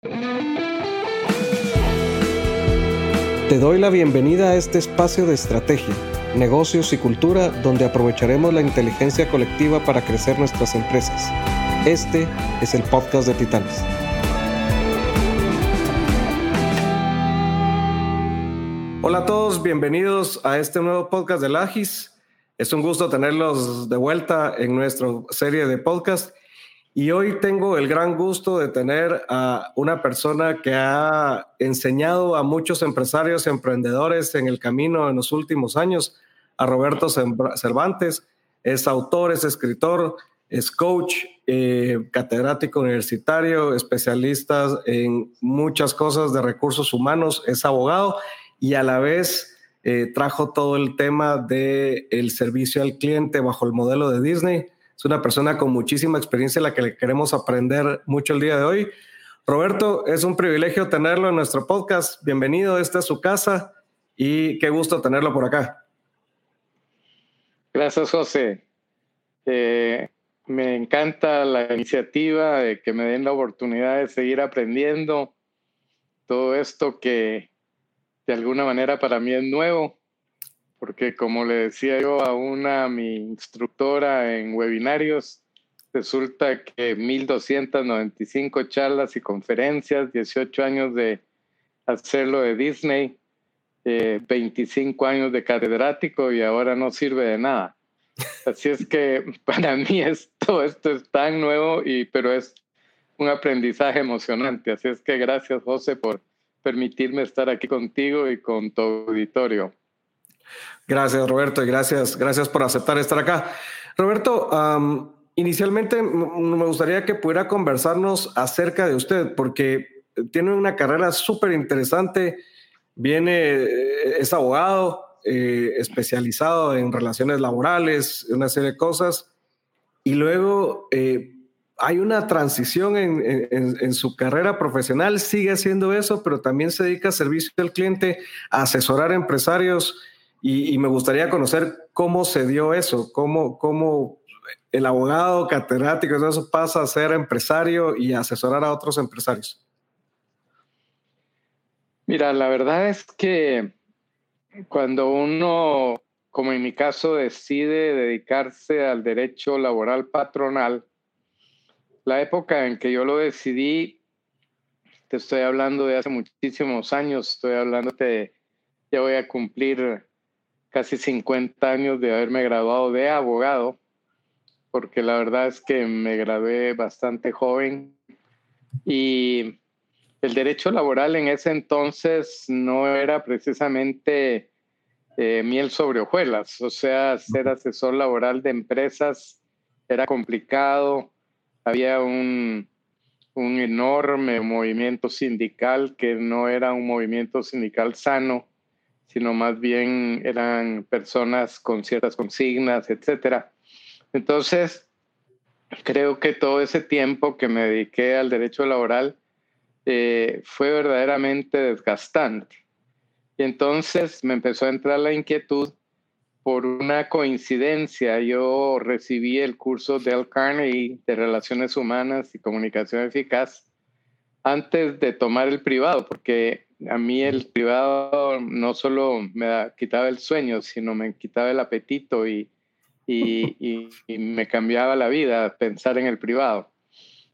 Te doy la bienvenida a este espacio de estrategia, negocios y cultura donde aprovecharemos la inteligencia colectiva para crecer nuestras empresas. Este es el podcast de Titanes. Hola a todos, bienvenidos a este nuevo podcast de Lagis. Es un gusto tenerlos de vuelta en nuestra serie de podcast y hoy tengo el gran gusto de tener a una persona que ha enseñado a muchos empresarios y emprendedores en el camino en los últimos años, a Roberto Cervantes. Es autor, es escritor, es coach, eh, catedrático universitario, especialista en muchas cosas de recursos humanos, es abogado y a la vez eh, trajo todo el tema del el servicio al cliente bajo el modelo de Disney es una persona con muchísima experiencia en la que le queremos aprender mucho el día de hoy. Roberto, es un privilegio tenerlo en nuestro podcast. Bienvenido, esta es su casa y qué gusto tenerlo por acá. Gracias, José. Eh, me encanta la iniciativa de que me den la oportunidad de seguir aprendiendo todo esto que de alguna manera para mí es nuevo porque como le decía yo a una, mi instructora en webinarios, resulta que 1295 charlas y conferencias, 18 años de hacerlo de Disney, 25 eh, años de catedrático y ahora no sirve de nada. Así es que para mí esto, esto es tan nuevo, y, pero es un aprendizaje emocionante. Así es que gracias, José, por permitirme estar aquí contigo y con tu auditorio. Gracias, Roberto, y gracias, gracias por aceptar estar acá. Roberto, inicialmente me gustaría que pudiera conversarnos acerca de usted, porque tiene una carrera súper interesante, viene, eh, es abogado, eh, especializado en relaciones laborales, una serie de cosas, y luego eh, hay una transición en, su carrera profesional, sigue haciendo eso, pero también se dedica a servicio al cliente, a asesorar a empresarios y, me gustaría conocer cómo se dio eso, cómo, cómo el abogado catedrático, eso pasa a ser empresario y asesorar a otros empresarios. Mira, la verdad es que cuando uno, como en mi caso, decide dedicarse al derecho laboral patronal, la época en que yo lo decidí, te estoy hablando de hace muchísimos años, estoy hablando de, ya voy a cumplir casi 50 años de haberme graduado de abogado, porque la verdad es que me gradué bastante joven y el derecho laboral en ese entonces no era precisamente eh, miel sobre hojuelas, o sea, ser asesor laboral de empresas era complicado, había un, un enorme movimiento sindical que no era un movimiento sindical sano sino más bien eran personas con ciertas consignas, etcétera. Entonces, creo que todo ese tiempo que me dediqué al derecho laboral eh, fue verdaderamente desgastante. Y entonces me empezó a entrar la inquietud por una coincidencia. Yo recibí el curso de Carnegie de Relaciones Humanas y Comunicación Eficaz antes de tomar el privado, porque a mí el privado no solo me quitaba el sueño, sino me quitaba el apetito y, y, me cambiaba la vida pensar en el privado.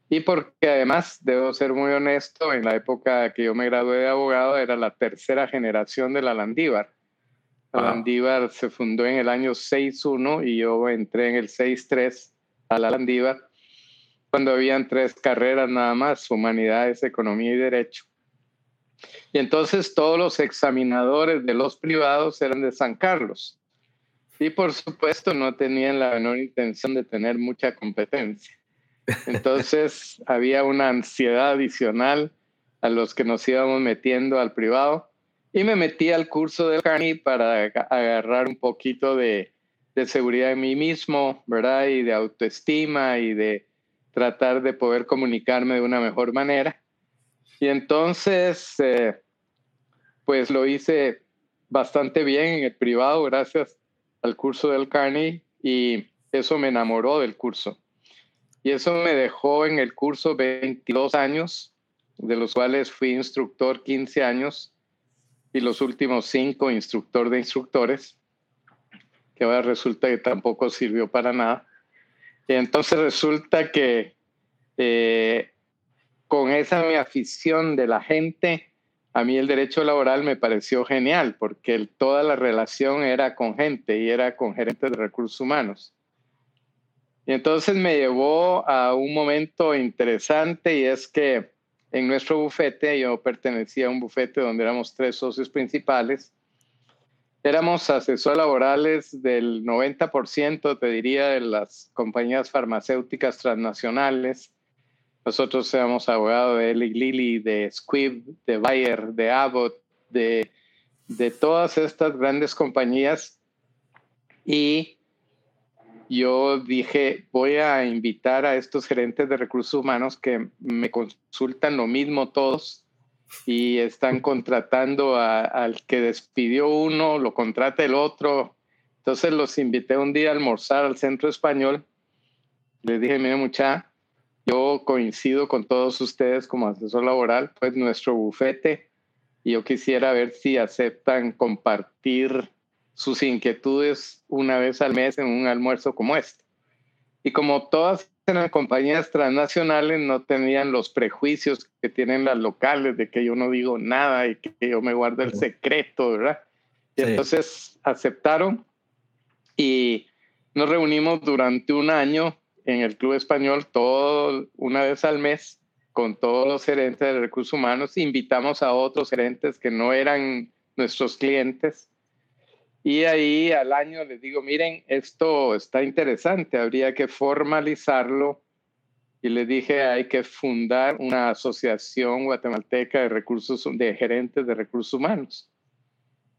Y porque además, debo ser muy honesto, en la época que yo me gradué de abogado era la tercera generación de la Landívar. La Landívar se fundó en el año 6.1 y yo entré en el 6.3 a la Landívar, cuando habían tres carreras nada más, humanidades, economía y derecho. Y entonces todos los examinadores de los privados eran de San Carlos. Y por supuesto no tenían la menor intención de tener mucha competencia. Entonces había una ansiedad adicional a los que nos íbamos metiendo al privado. Y me metí al curso del Carney para agarrar un poquito de, de seguridad en mí mismo, ¿verdad? Y de autoestima y de tratar de poder comunicarme de una mejor manera. Y entonces, eh, pues lo hice bastante bien en el privado gracias al curso del Carney y eso me enamoró del curso. Y eso me dejó en el curso 22 años de los cuales fui instructor 15 años y los últimos cinco instructor de instructores, que ahora resulta que tampoco sirvió para nada. Y entonces resulta que eh, con esa mi afición de la gente, a mí el derecho laboral me pareció genial porque toda la relación era con gente y era con gerentes de recursos humanos. Y entonces me llevó a un momento interesante y es que en nuestro bufete, yo pertenecía a un bufete donde éramos tres socios principales, éramos asesores laborales del 90%, te diría, de las compañías farmacéuticas transnacionales. Nosotros éramos abogados de Eli Lilly, de Squibb, de Bayer, de Abbott, de, de todas estas grandes compañías. Y yo dije, voy a invitar a estos gerentes de recursos humanos que me consultan lo mismo todos y están contratando al que despidió uno, lo contrata el otro. Entonces los invité un día a almorzar al centro español. Les dije, mire mucha, yo coincido con todos ustedes como asesor laboral, pues nuestro bufete, y yo quisiera ver si aceptan compartir sus inquietudes una vez al mes en un almuerzo como este. Y como todas las compañías transnacionales no tenían los prejuicios que tienen las locales de que yo no digo nada y que yo me guardo el secreto, ¿verdad? Y entonces aceptaron y nos reunimos durante un año en el Club Español, todo una vez al mes, con todos los gerentes de recursos humanos. Invitamos a otros gerentes que no eran nuestros clientes y ahí al año les digo, miren, esto está interesante, habría que formalizarlo. Y les dije, hay que fundar una asociación guatemalteca de recursos, de gerentes de recursos humanos.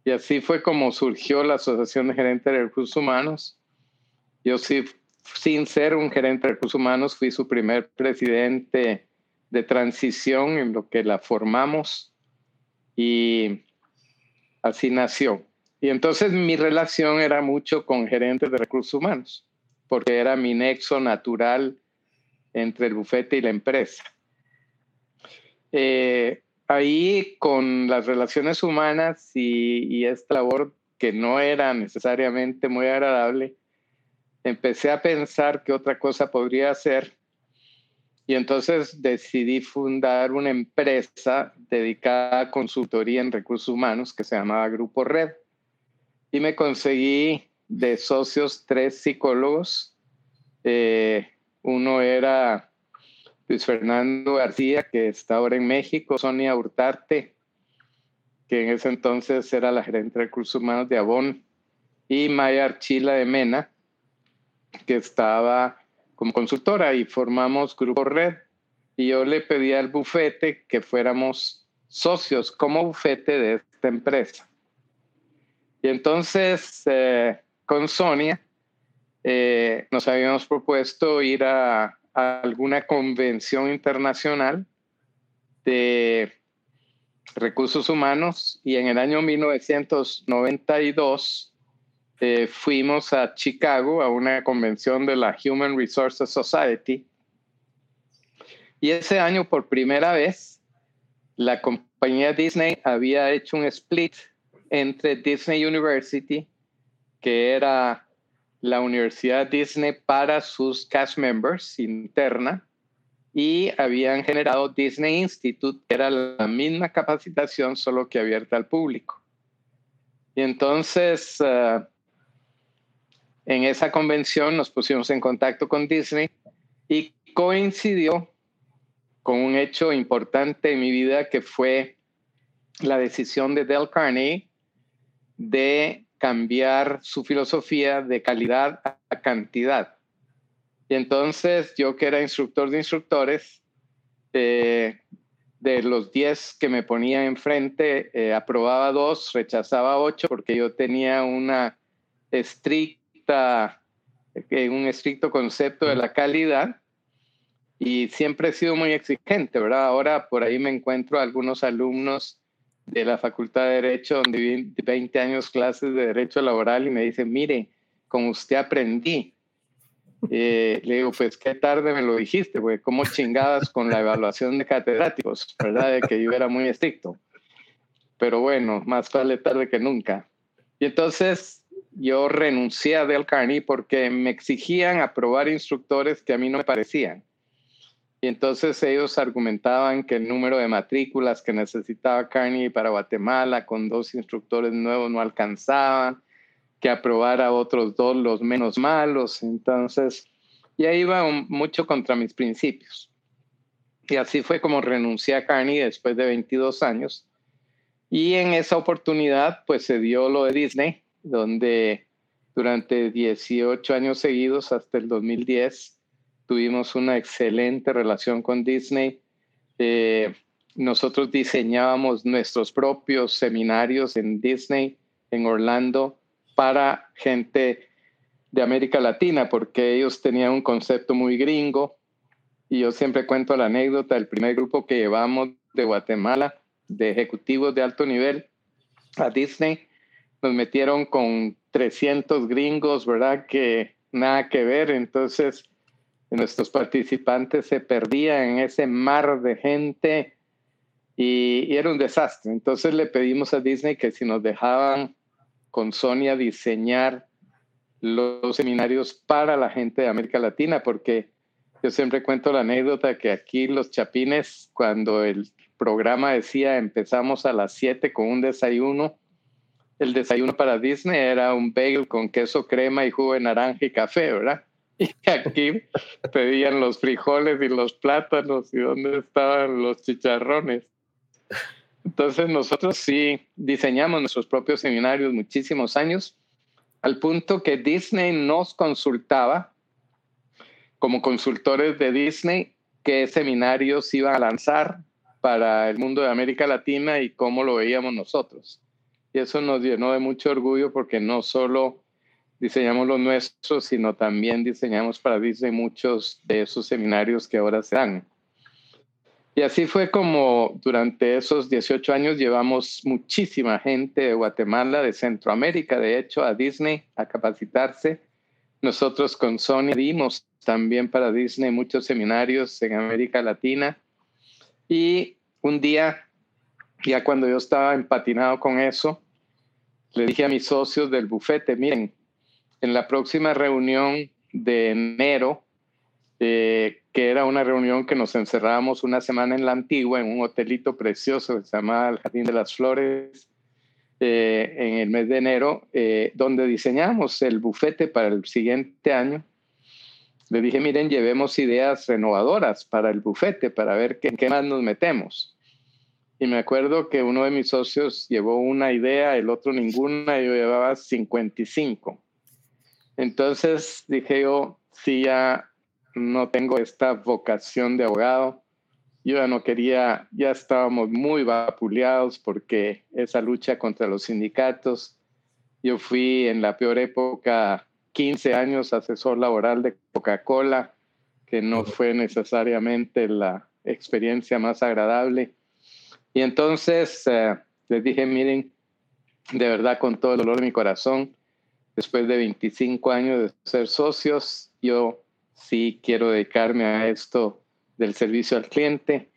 Y así fue como surgió la Asociación de Gerentes de Recursos Humanos. Yo sí, sin ser un gerente de recursos humanos, fui su primer presidente de transición en lo que la formamos y así nació. Y entonces mi relación era mucho con gerentes de recursos humanos, porque era mi nexo natural entre el bufete y la empresa. Eh, ahí con las relaciones humanas y, y, esta labor que no era necesariamente muy agradable, empecé a pensar qué otra cosa podría hacer y entonces decidí fundar una empresa dedicada a consultoría en recursos humanos que se llamaba Grupo Red y me conseguí de socios tres psicólogos. Eh, uno era Luis Fernando García, que está ahora en México, Sonia Hurtarte, que en ese entonces era la gerente de recursos humanos de Avon, y Maya Archila de Mena, que estaba como consultora y formamos Grupo Red. Y yo le pedí al bufete que fuéramos socios como bufete de esta empresa. Y entonces eh, con Sonia eh, nos habíamos propuesto ir a, alguna convención internacional de recursos humanos y en el año 1992 eh, fuimos a Chicago a una convención de la Human Resources Society y ese año por primera vez la compañía Disney había hecho un split entre Disney University, que era la Universidad Disney para sus cast members interna, y habían generado Disney Institute, que era la misma capacitación, solo que abierta al público. Y entonces, eh, en esa convención nos pusimos en contacto con Disney y coincidió con un hecho importante en mi vida que fue la decisión de Del Carnegie de cambiar su filosofía de calidad a cantidad. Y entonces yo que era instructor de instructores, eh, de los 10 que me ponía enfrente, eh, aprobaba dos, rechazaba ocho, porque yo tenía una estricta, eh, un estricto concepto de la calidad y siempre he sido muy exigente, ¿verdad? Ahora por ahí me encuentro algunos alumnos de la Facultad de Derecho, donde viví 20 años clases de Derecho Laboral y me dice, mire, con usted aprendí. Eh, le digo, pues qué tarde me lo dijiste, güey, cómo chingadas con la evaluación de catedráticos, ¿verdad? De que yo era muy estricto. Pero bueno, más vale tarde que nunca. Y entonces yo renuncié a Del Carney porque me exigían aprobar instructores que a mí no me parecían. Y entonces ellos argumentaban que el número de matrículas que necesitaba Carney para Guatemala con dos instructores nuevos no alcanzaban, que aprobara otros dos los menos malos. Entonces, y ahí iba mucho contra mis principios. Y así fue como renuncié a Carney después de 22 años. Y en esa oportunidad, pues se dio lo de Disney, donde durante 18 años seguidos hasta el 2010 tuvimos una excelente relación con Disney. Eh, nosotros diseñábamos nuestros propios seminarios en Disney, en Orlando, para gente de América Latina, porque ellos tenían un concepto muy gringo. Y yo siempre cuento la anécdota del primer grupo que llevamos de Guatemala, de ejecutivos de alto nivel, a Disney. Nos metieron con 300 gringos, ¿verdad? Que nada que ver. Entonces, nuestros participantes se perdían en ese mar de gente y, era un desastre. Entonces le pedimos a Disney que si nos dejaban con Sonia diseñar los seminarios para la gente de América Latina, porque yo siempre cuento la anécdota que aquí los chapines, cuando el programa decía empezamos a las 7 con un desayuno, el desayuno para Disney era un bagel con queso crema y jugo de naranja y café, ¿verdad? Y aquí pedían los frijoles y los plátanos y dónde estaban los chicharrones. Entonces nosotros sí diseñamos nuestros propios seminarios muchísimos años, al punto que Disney nos consultaba como consultores de Disney qué seminarios iban a lanzar para el mundo de América Latina y cómo lo veíamos nosotros. Y eso nos llenó de mucho orgullo porque no solo diseñamos los nuestros, sino también diseñamos para Disney muchos de esos seminarios que ahora se dan. Y así fue como durante esos 18 años llevamos muchísima gente de Guatemala, de Centroamérica, de hecho, a Disney a capacitarse. Nosotros con Sony dimos también para Disney muchos seminarios en América Latina. Y un día, ya cuando yo estaba empatinado con eso, le dije a mis socios del bufete, miren, en la próxima reunión de enero, eh, que era una reunión que nos encerrábamos una semana en la antigua, en un hotelito precioso que se llamaba el Jardín de las Flores, eh, en el mes de enero, eh, donde diseñamos el bufete para el siguiente año. Le dije, miren, llevemos ideas renovadoras para el bufete, para ver qué, qué más nos metemos. Y me acuerdo que uno de mis socios llevó una idea, el otro ninguna, y yo llevaba 55. Entonces dije yo, si ya no tengo esta vocación de abogado, yo ya no quería, ya estábamos muy vapuleados porque esa lucha contra los sindicatos, yo fui en la peor época 15 años asesor laboral de Coca-Cola, que no fue necesariamente la experiencia más agradable. Y entonces eh, les dije, miren, de verdad con todo el dolor de mi corazón, después de 25 años de ser socios, yo sí quiero dedicarme a esto del servicio al cliente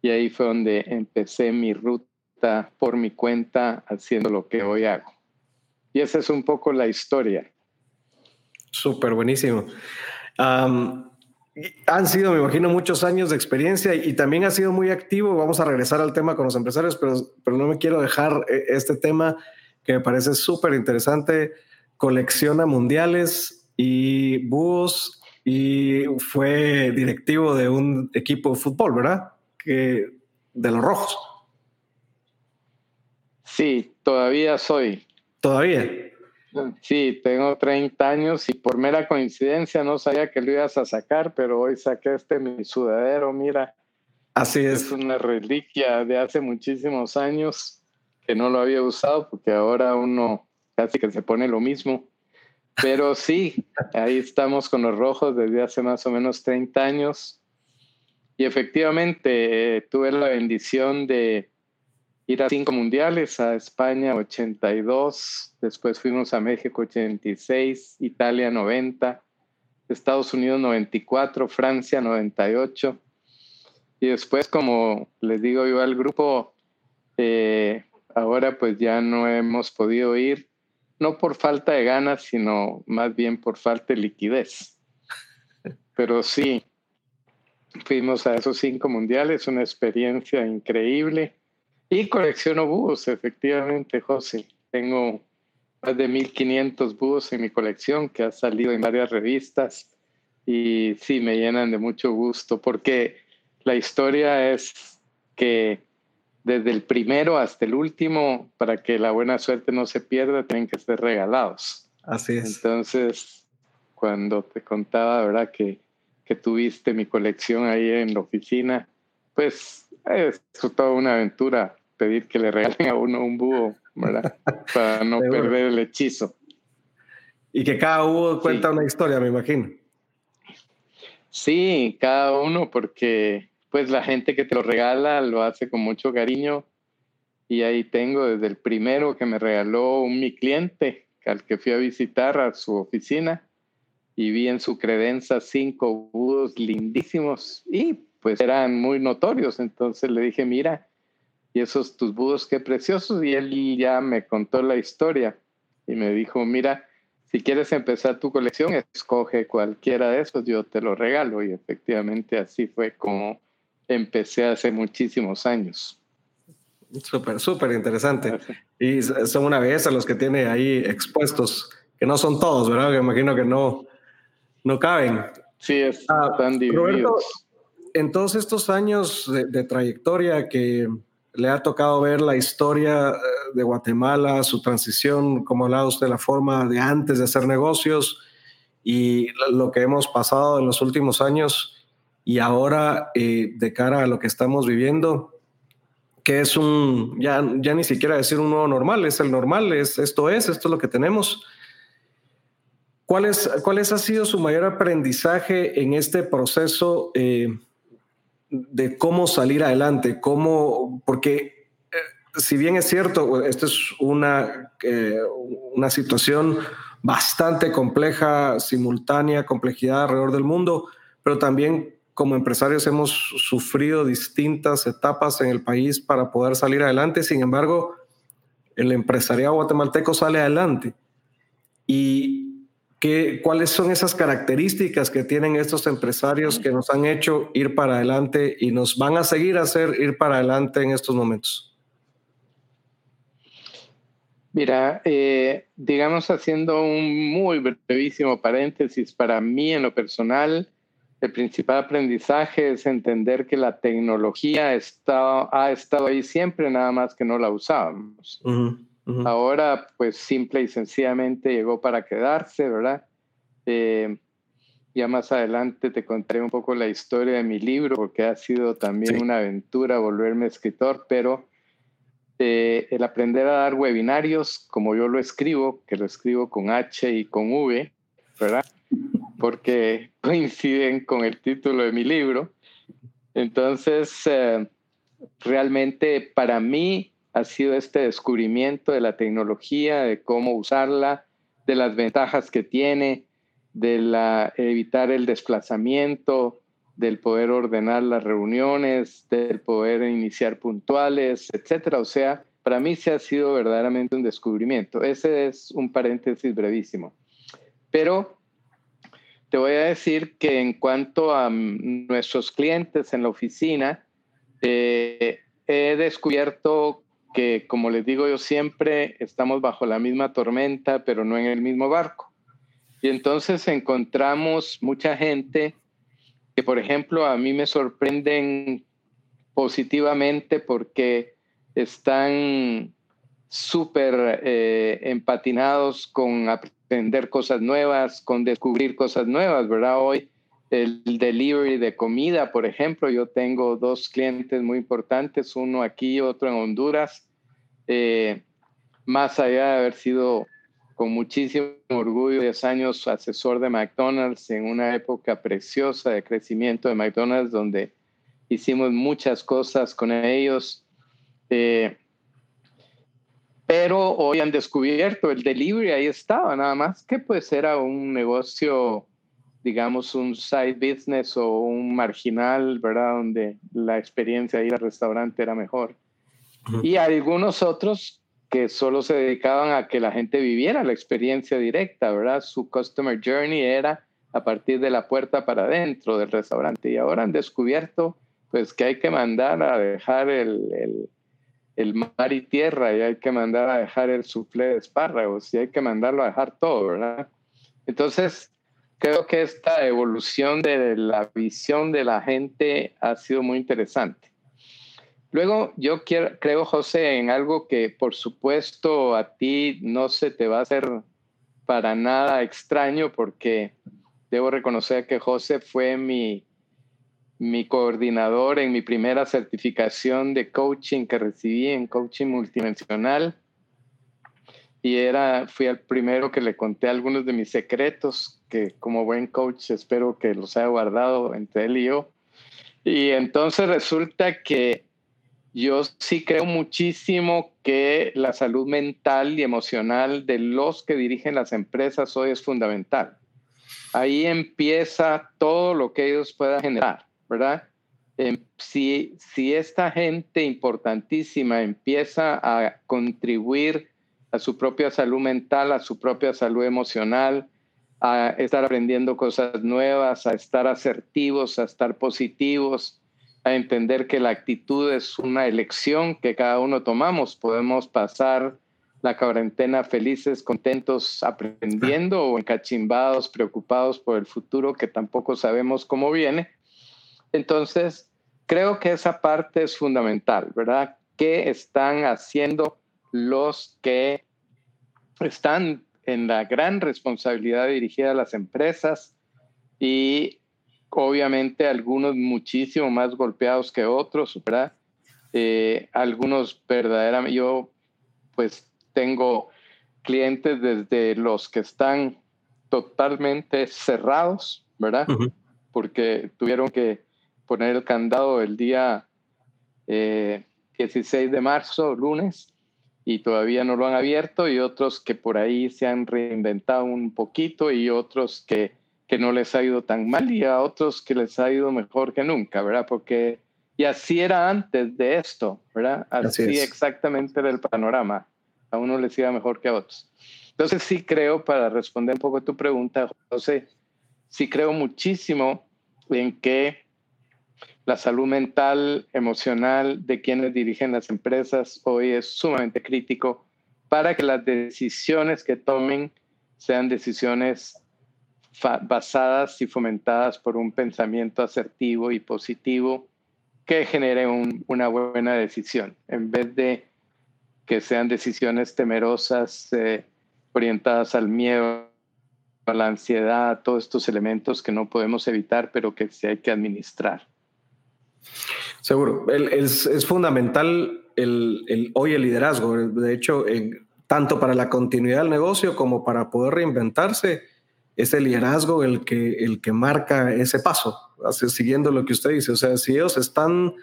y ahí fue donde empecé mi ruta por mi cuenta haciendo lo que hoy hago. Y esa es un poco la historia. Súper buenísimo. Han sido, me imagino, muchos años de experiencia y también ha sido muy activo. Vamos a regresar al tema con los empresarios, pero, pero no me quiero dejar eh, este tema que me parece súper interesante colecciona mundiales y búhos y fue directivo de un equipo de fútbol, ¿verdad? Que, de los rojos. Sí, todavía soy. ¿Todavía? Sí, tengo 30 años y por mera coincidencia no sabía que lo ibas a sacar, pero hoy saqué este mi sudadero, mira. Así es. Es una reliquia de hace muchísimos años que no lo había usado porque ahora uno casi que se pone lo mismo. Pero sí, ahí estamos con los rojos desde hace más o menos 30 años. Y efectivamente eh, tuve la bendición de ir a cinco mundiales, a España 82, después fuimos a México 86, Italia 90, Estados Unidos 94, Francia 98. Y después, como les digo yo al grupo, eh, ahora pues ya no hemos podido ir, no por falta de ganas, sino más bien por falta de liquidez. Pero sí, fuimos a esos cinco mundiales, una experiencia increíble. Y colecciono búhos, efectivamente, José. Tengo más de 1500 búhos en mi colección que ha salido en varias revistas y sí, me llenan de mucho gusto porque la historia es que desde el primero hasta el último, para que la buena suerte no se pierda, tienen que ser regalados. Así es. Entonces, cuando te contaba, ¿verdad? Que, que tuviste mi colección ahí en la oficina, pues es toda una aventura pedir que le regalen a uno un búho, ¿verdad? Para no perder el hechizo. Y que cada búho cuenta una historia, me imagino. Sí, cada uno, porque pues la gente que te lo regala lo hace con mucho cariño. Y ahí tengo desde el primero que me regaló un mi cliente, al que fui a visitar a su oficina, y vi en su credenza cinco búhos lindísimos y pues eran muy notorios. Entonces le dije, mira, y esos tus búhos, qué preciosos. Y él ya me contó la historia y me dijo, mira, si quieres empezar tu colección, escoge cualquiera de esos, yo te lo regalo. Y efectivamente así fue como empecé hace muchísimos años. Súper, súper interesante. Y son una belleza los que tiene ahí expuestos, que no son todos, ¿verdad? Que imagino que no, no caben. Sí, están divididos. en todos estos años de trayectoria que, le ha tocado ver la historia eh, de Guatemala, su transición, como hablaba usted, la forma de antes de hacer negocios y lo que hemos pasado en los últimos años y ahora eh, de cara a lo que estamos viviendo, que es un, ya, ya ni siquiera decir un nuevo normal, es el normal, es, esto es, esto es lo que tenemos. ¿Cuál, es, ¿Cuál ha sido su mayor aprendizaje en este proceso? Eh, de cómo salir adelante, cómo, porque eh, si bien es cierto, esto es una, eh, una situación bastante compleja, simultánea, complejidad alrededor del mundo, pero también como empresarios hemos sufrido distintas etapas en el país para poder salir adelante. Sin embargo, el empresariado guatemalteco sale adelante. Y ¿Cuáles son esas características que tienen estos empresarios que nos han hecho ir para adelante y nos van a seguir a hacer ir para adelante en estos momentos? Mira, eh, digamos haciendo un muy brevísimo paréntesis, para mí en lo personal, el principal aprendizaje es entender que la tecnología está, ha estado ahí siempre, nada más que no la usábamos. Ahora, pues simple y sencillamente llegó para quedarse, ¿verdad? Eh, ya más adelante te contaré un poco la historia de mi libro, porque ha sido también una aventura volverme escritor, pero eh, el aprender a dar webinarios, como yo lo escribo, que lo escribo con H y con V, ¿verdad? Porque coinciden con el título de mi libro. Entonces, eh, realmente para mí ha sido este descubrimiento de la tecnología, de cómo usarla, de las ventajas que tiene, de la, evitar el desplazamiento, del poder ordenar las reuniones, del poder iniciar puntuales, etcétera. O sea, para mí se ha sido verdaderamente un descubrimiento. Ese es un paréntesis brevísimo. Pero te voy a decir que en cuanto a nuestros clientes en la oficina, eh, he descubierto que, como les digo yo siempre, estamos bajo la misma tormenta, pero no en el mismo barco. Y entonces encontramos mucha gente que, por ejemplo, a mí me sorprenden positivamente porque están súper eh, empatinados con aprender cosas nuevas, con descubrir cosas nuevas, ¿verdad? Hoy el delivery de comida, por ejemplo. Yo tengo dos clientes muy importantes, uno aquí, otro en Honduras. Eh, más allá de haber sido con muchísimo orgullo 10 años asesor de McDonald's en una época preciosa de crecimiento de McDonald's, donde hicimos muchas cosas con ellos. Eh, pero hoy han descubierto el delivery, ahí estaba, nada más que pues era un negocio digamos, un side business o un marginal, ¿verdad? Donde la experiencia de ir al restaurante era mejor. Y algunos otros que solo se dedicaban a que la gente viviera la experiencia directa, ¿verdad? Su customer journey era a partir de la puerta para adentro del restaurante. Y ahora han descubierto, pues, que hay que mandar a dejar el, el, el mar y tierra, y hay que mandar a dejar el suflé de espárragos, y hay que mandarlo a dejar todo, ¿verdad? Entonces, creo que esta evolución de la visión de la gente ha sido muy interesante. Luego, yo quiero, creo, José, en algo que por supuesto a ti no se te va a hacer para nada extraño, porque debo reconocer que José fue mi, mi coordinador en mi primera certificación de coaching que recibí en coaching multidimensional y era, fui el primero que le conté algunos de mis secretos, que como buen coach espero que los haya guardado entre él y yo. Y entonces resulta que yo sí creo muchísimo que la salud mental y emocional de los que dirigen las empresas hoy es fundamental. Ahí empieza todo lo que ellos puedan generar, ¿verdad? Em, si, si esta gente importantísima empieza a contribuir a su propia salud mental, a su propia salud emocional, a estar aprendiendo cosas nuevas, a estar asertivos, a estar positivos, a entender que la actitud es una elección que cada uno tomamos. Podemos pasar la cuarentena felices, contentos, aprendiendo o encachimbados, preocupados por el futuro que tampoco sabemos cómo viene. Entonces, creo que esa parte es fundamental, ¿verdad? ¿Qué están haciendo los que están en la gran responsabilidad dirigida a las empresas y obviamente algunos muchísimo más golpeados que otros, ¿verdad? Eh, algunos verdaderamente, yo pues tengo clientes desde los que están totalmente cerrados, ¿verdad? Porque tuvieron que poner el candado el día 16 eh, de marzo, lunes, y todavía no lo han abierto y otros que por ahí se han reinventado un poquito y otros que, que no les ha ido tan mal y a otros que les ha ido mejor que nunca, ¿verdad? Porque y así era antes de esto, ¿verdad? Así, exactamente era el panorama. A uno les iba mejor que a otros. Entonces sí creo, para responder un poco a tu pregunta, José, sí creo muchísimo en que la salud mental, emocional de quienes dirigen las empresas hoy es sumamente crítico para que las decisiones que tomen sean decisiones basadas y fomentadas por un pensamiento asertivo y positivo que genere una buena decisión, en vez de que sean decisiones temerosas, eh, orientadas al miedo, a la ansiedad, todos estos elementos que no podemos evitar, pero que sí hay que administrar. Seguro, es, fundamental hoy el liderazgo. De hecho, tanto para la continuidad del negocio como para poder reinventarse, es el liderazgo el que, marca ese paso, siguiendo lo que usted dice. O sea, si ellos están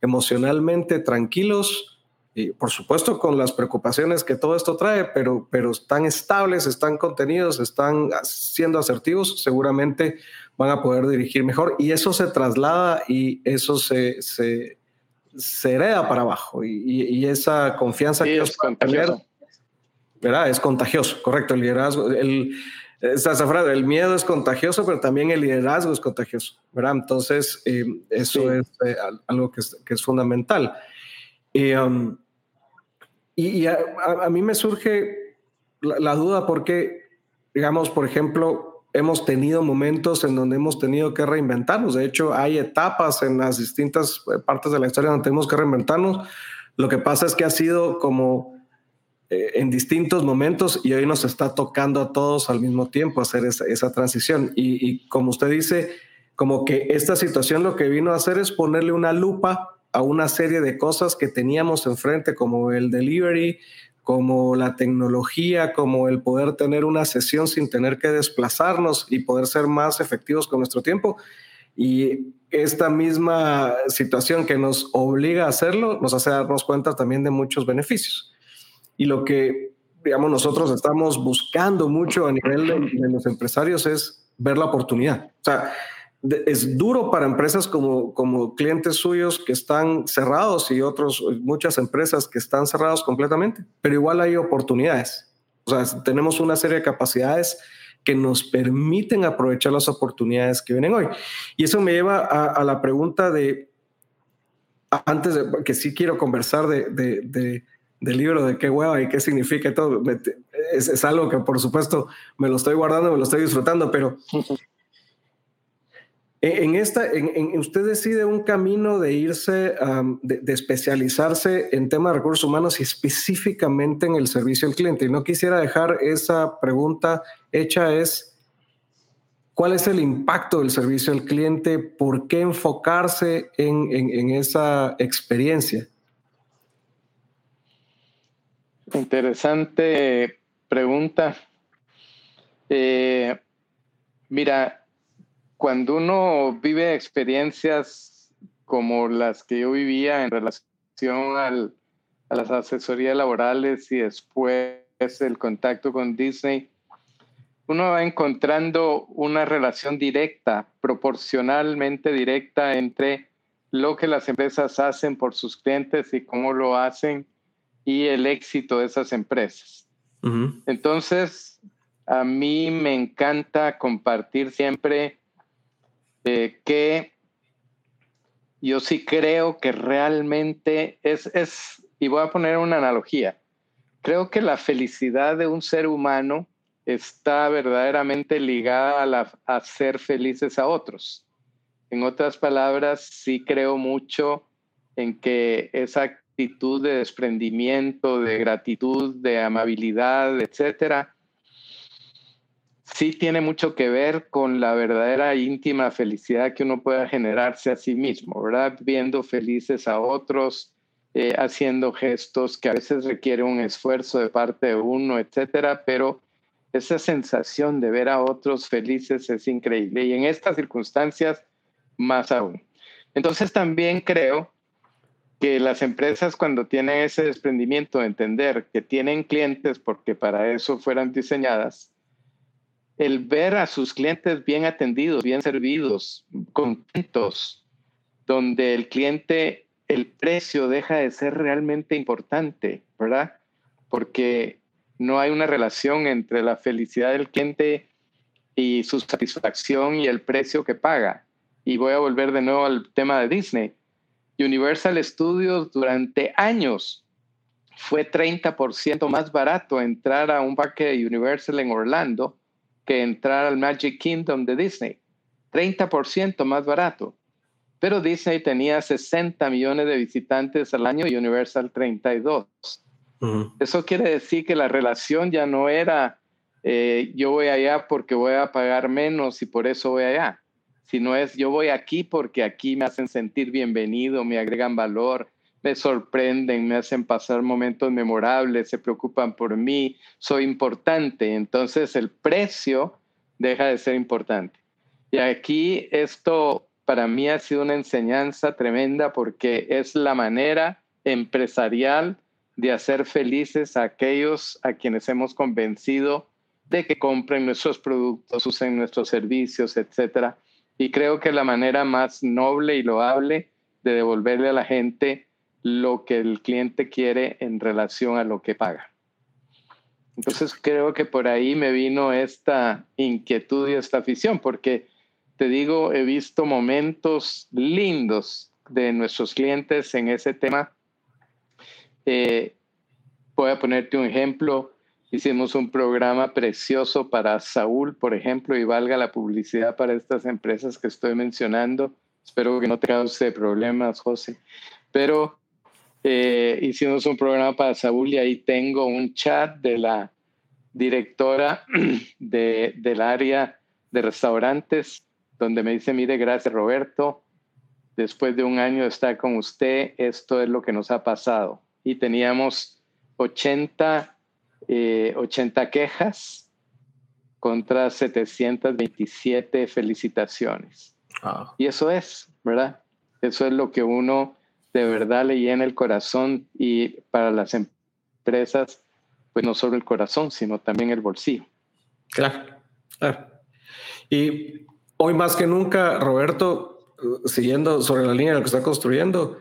emocionalmente tranquilos, y por supuesto con las preocupaciones que todo esto trae, pero están estables, están contenidos, están siendo asertivos, seguramente van a poder dirigir mejor y eso se traslada y eso se, se, hereda para abajo y, esa confianza que ellos tener, ¿verdad? Es contagioso, correcto, el liderazgo, el, el miedo es contagioso, pero también el liderazgo es contagioso, ¿verdad? Entonces, eh, eso es eh, algo que es, que es fundamental. Um, y, a, mí me surge la, la duda porque, digamos, por ejemplo, hemos tenido momentos en donde hemos tenido que reinventarnos. De hecho, hay etapas en las distintas eh, partes de la historia donde tenemos que reinventarnos. Lo que pasa es que ha sido como eh, en distintos momentos y hoy nos está tocando a todos al mismo tiempo hacer esa, transición. Y, y, como usted dice, como que esta situación lo que vino a hacer es ponerle una lupa a una serie de cosas que teníamos enfrente, como el delivery, como la tecnología, como el poder tener una sesión sin tener que desplazarnos y poder ser más efectivos con nuestro tiempo. Y esta misma situación que nos obliga a hacerlo nos hace darnos cuenta también de muchos beneficios. Y lo que, digamos, nosotros estamos buscando mucho a nivel de, los empresarios es ver la oportunidad. O sea, es duro para empresas como, como clientes suyos que están cerrados y otros, muchas empresas que están cerrados completamente, pero igual hay oportunidades. O sea, tenemos una serie de capacidades que nos permiten aprovechar las oportunidades que vienen hoy. Y eso me lleva a, la pregunta de, antes de, que sí quiero conversar de, de, del libro, de qué hueva y qué significa y todo. Es, es, algo que por supuesto me lo estoy guardando, me lo estoy disfrutando, pero en esta, usted decide un camino de irse, de, especializarse en temas de recursos humanos y específicamente en el servicio al cliente. Y no quisiera dejar esa pregunta hecha es, ¿cuál es el impacto del servicio al cliente? ¿Por qué enfocarse en, en esa experiencia? Interesante pregunta. Eh, mira, cuando uno vive experiencias como las que yo vivía en relación a las asesorías laborales y después el contacto con Disney, uno va encontrando una relación directa, proporcionalmente directa entre lo que las empresas hacen por sus clientes y cómo lo hacen y el éxito de esas empresas. Entonces, a mí me encanta compartir siempre eh, que yo sí creo que realmente es, es, y voy a poner una analogía, creo que la felicidad de un ser humano está verdaderamente ligada a, la, a ser felices a otros. En otras palabras, sí creo mucho en que esa actitud de desprendimiento, de gratitud, de amabilidad, etcétera, sí tiene mucho que ver con la verdadera íntima felicidad que uno pueda generarse a sí mismo, ¿verdad? Viendo felices a otros, eh, haciendo gestos que a veces requieren un esfuerzo de parte de uno, etcétera, pero esa sensación de ver a otros felices es increíble y en estas circunstancias más aún. Entonces también creo que las empresas cuando tienen ese desprendimiento de entender que tienen clientes porque para eso fueran diseñadas, el ver a sus clientes bien atendidos, bien servidos, contentos, donde el cliente, el precio deja de ser realmente importante, ¿verdad? Porque no hay una relación entre la felicidad del cliente y su satisfacción y el precio que paga. Y voy a volver de nuevo al tema de Disney. Universal Studios durante años fue 30% más barato entrar a un parque de Universal en Orlando que entrar al Magic Kingdom de Disney. 30% más barato. Pero Disney tenía 60 millones de visitantes al año y Universal 32. Eso quiere decir que la relación ya no era eh, yo voy allá porque voy a pagar menos y por eso voy allá, sino es yo voy aquí porque aquí me hacen sentir bienvenido, me agregan valor, me sorprenden, me hacen pasar momentos memorables, se preocupan por mí, soy importante. Entonces el precio deja de ser importante. Y aquí esto para mí ha sido una enseñanza tremenda porque es la manera empresarial de hacer felices a aquellos a quienes hemos convencido de que compren nuestros productos, usen nuestros servicios, etc. Y creo que la manera más noble y loable de devolverle a la gente lo que el cliente quiere en relación a lo que paga. Entonces creo que por ahí me vino esta inquietud y esta afición, porque te digo, he visto momentos lindos de nuestros clientes en ese tema. Eh, voy a ponerte un ejemplo. Hicimos un programa precioso para Saúl, por ejemplo, y valga la publicidad para estas empresas que estoy mencionando. Espero que no te cause problemas, José. Pero eh, hicimos un programa para Saúl y ahí tengo un chat de la directora de, del área de restaurantes, donde me dice, mire, gracias Roberto, después de un año de estar con usted, esto es lo que nos ha pasado. Y teníamos 80, 80 eh, quejas contra 727 felicitaciones. Y eso es, ¿verdad? Eso es lo que uno de verdad le llena el corazón y para las empresas, pues no solo el corazón, sino también el bolsillo. Claro, claro. Y hoy más que nunca, Roberto, siguiendo sobre la línea de lo que está construyendo,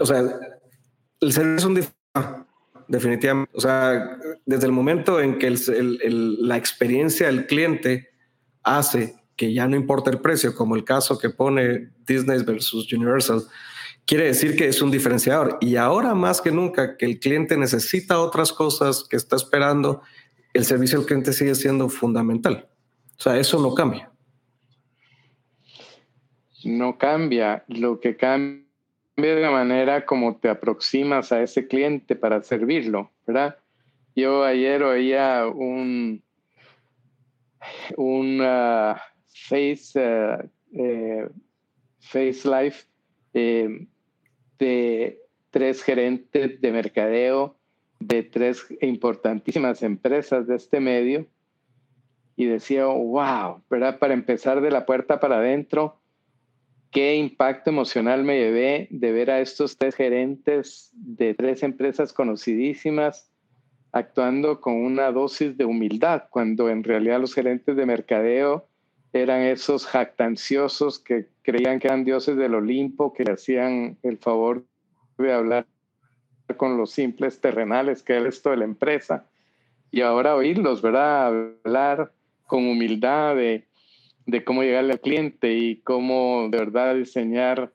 o sea, el servicio es un definitivamente. O sea, desde el momento en que la experiencia del cliente hace que ya no importa el precio, como el caso que pone Disney versus Universal, quiere decir que es un diferenciador. Y ahora más que nunca que el cliente necesita otras cosas que está esperando, el servicio al cliente sigue siendo fundamental. O sea, eso no cambia. No cambia. Lo que cambia es la manera como te aproximas a ese cliente para servirlo, ¿verdad? Yo ayer oía un, un ah, Face, uh, eh, Face Life eh, de tres gerentes de mercadeo de tres importantísimas empresas de este medio y decía, wow, ¿verdad? Para empezar de la puerta para adentro, qué impacto emocional me llevé de ver a estos tres gerentes de tres empresas conocidísimas actuando con una dosis de humildad, cuando en realidad los gerentes de mercadeo eran esos jactanciosos que creían que eran dioses del Olimpo, que hacían el favor de hablar con los simples terrenales, que es esto de la empresa. Y ahora oírlos, ¿verdad? Hablar con humildad de, cómo llegarle al cliente y cómo de verdad diseñar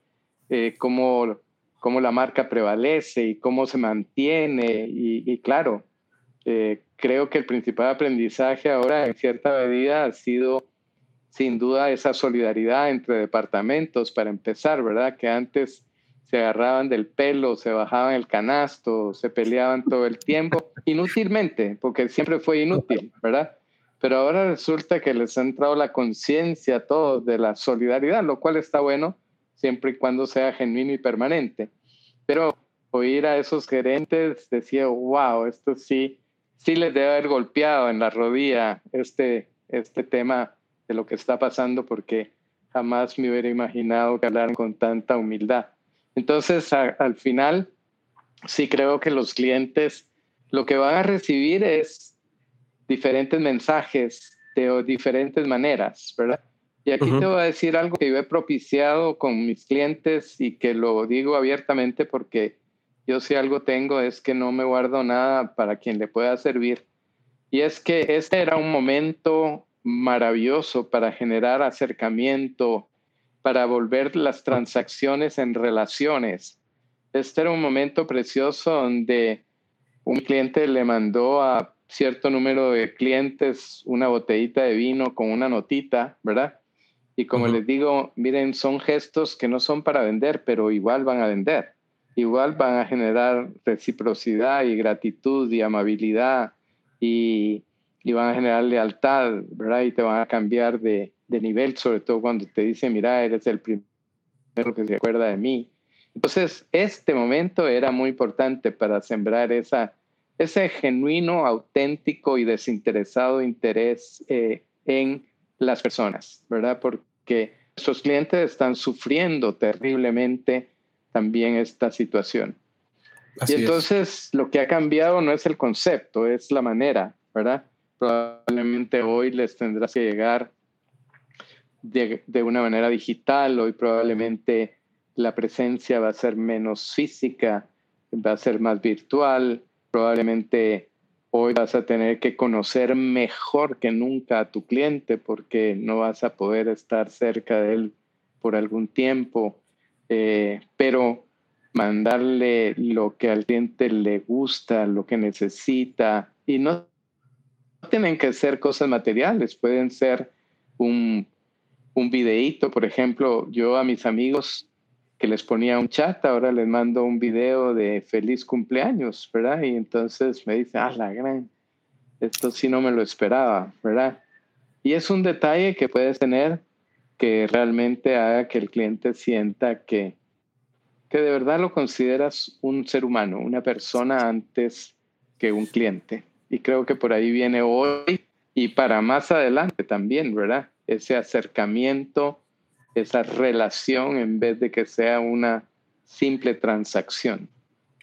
eh, cómo, cómo, la marca prevalece y cómo se mantiene. Y, claro, eh, creo que el principal aprendizaje ahora en cierta medida ha sido sin duda esa solidaridad entre departamentos para empezar, ¿verdad? Que antes se agarraban del pelo, se bajaban el canasto, se peleaban todo el tiempo, inútilmente, porque siempre fue inútil, ¿verdad? Pero ahora resulta que les ha entrado la conciencia a todos de la solidaridad, lo cual está bueno siempre y cuando sea genuino y permanente. Pero oír a esos gerentes decía, wow, esto sí, sí les debe haber golpeado en la rodilla este, este tema de lo que está pasando porque jamás me hubiera imaginado que hablaran con tanta humildad. Entonces, al final, sí creo que los clientes lo que van a recibir es diferentes mensajes de diferentes maneras, ¿verdad? Y aquí te voy a decir algo que yo he propiciado con mis clientes y que lo digo abiertamente porque yo si algo tengo es que no me guardo nada para quien le pueda servir. Y es que este era un momento maravilloso para generar acercamiento, para volver las transacciones en relaciones. Este era un momento precioso donde un cliente le mandó a cierto número de clientes una botellita de vino con una notita, ¿verdad? Y como les digo, miren, son gestos que no son para vender, pero igual van a vender. Igual van a generar reciprocidad y gratitud y amabilidad y, y van a generar lealtad, ¿verdad? Y te van a cambiar de, de nivel, sobre todo cuando te dicen, mira, eres el primero que se acuerda de mí. Entonces, este momento era muy importante para sembrar esa, ese genuino, auténtico y desinteresado interés eh, en las personas, ¿verdad? Porque nuestros clientes están sufriendo terriblemente también esta situación. y entonces lo que ha cambiado no es el concepto, es la manera, ¿verdad? Probablemente hoy les tendrás que llegar de, de, una manera digital, hoy probablemente la presencia va a ser menos física, va a ser más virtual, probablemente hoy vas a tener que conocer mejor que nunca a tu cliente porque no vas a poder estar cerca de él por algún tiempo, eh, pero mandarle lo que al cliente le gusta, lo que necesita, y no tienen que ser cosas materiales, pueden ser un, un videíto, por ejemplo, yo a mis amigos que les ponía un chat, ahora les mando un video de feliz cumpleaños, ¿verdad? Y entonces me dicen, ah, la gran, esto sí no me lo esperaba, ¿verdad? Y es un detalle que puedes tener que realmente haga que el cliente sienta que, que de verdad lo consideras un ser humano, una persona antes que un cliente. Y creo que por ahí viene hoy y para más adelante también, ¿verdad? Ese acercamiento, esa relación en vez de que sea una simple transacción.